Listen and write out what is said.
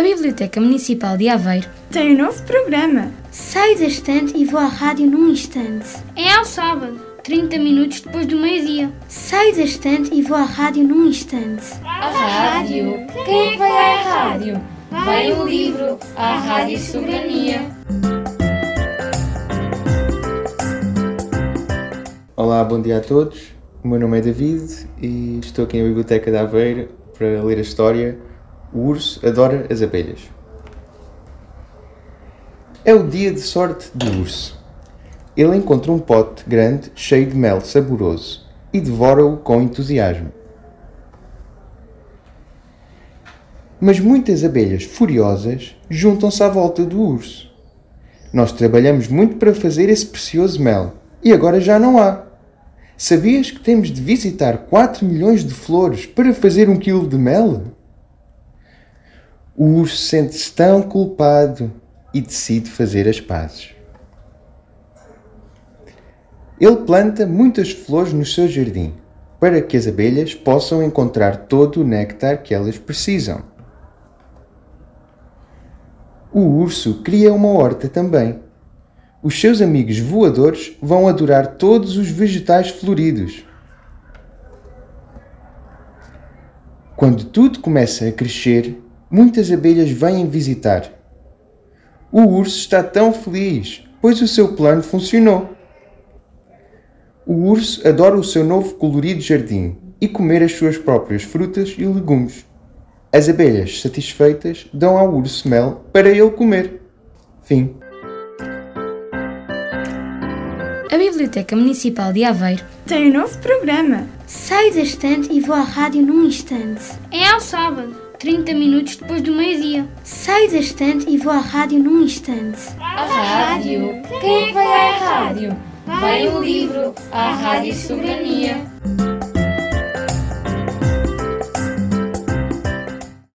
A Biblioteca Municipal de Aveiro tem um novo programa. Saio da estante e vou à rádio num instante. É ao sábado, 30 minutos depois do meio-dia. Saio da estante e vou à rádio num instante. A rádio? Quem é que vai à rádio? Vai o livro, a Rádio Soberania. Olá, bom dia a todos. O meu nome é David e estou aqui na Biblioteca de Aveiro para ler a história O Urso Adora as Abelhas. É o dia de sorte do urso. Ele encontra um pote grande cheio de mel saboroso e devora-o com entusiasmo. Mas muitas abelhas furiosas juntam-se à volta do urso. Nós trabalhamos muito para fazer esse precioso mel e agora já não há. Sabias que temos de visitar 4 milhões de flores para fazer um quilo de mel? O urso sente-se tão culpado e decide fazer as pazes. Ele planta muitas flores no seu jardim para que as abelhas possam encontrar todo o néctar que elas precisam. O urso cria uma horta também. Os seus amigos voadores vão adorar todos os vegetais floridos. Quando tudo começa a crescer, muitas abelhas vêm visitar. O urso está tão feliz, pois o seu plano funcionou. O urso adora o seu novo colorido jardim e comer as suas próprias frutas e legumes. As abelhas, satisfeitas, dão ao urso mel para ele comer. Fim. A Biblioteca Municipal de Aveiro tem um novo programa. Saio da estante e vou à rádio num instante. É ao sábado, 30 minutos depois do meio-dia. Saio da estante e vou à rádio num instante. A rádio? Quem é vai à rádio? Vai o livro, a Rádio Soberania.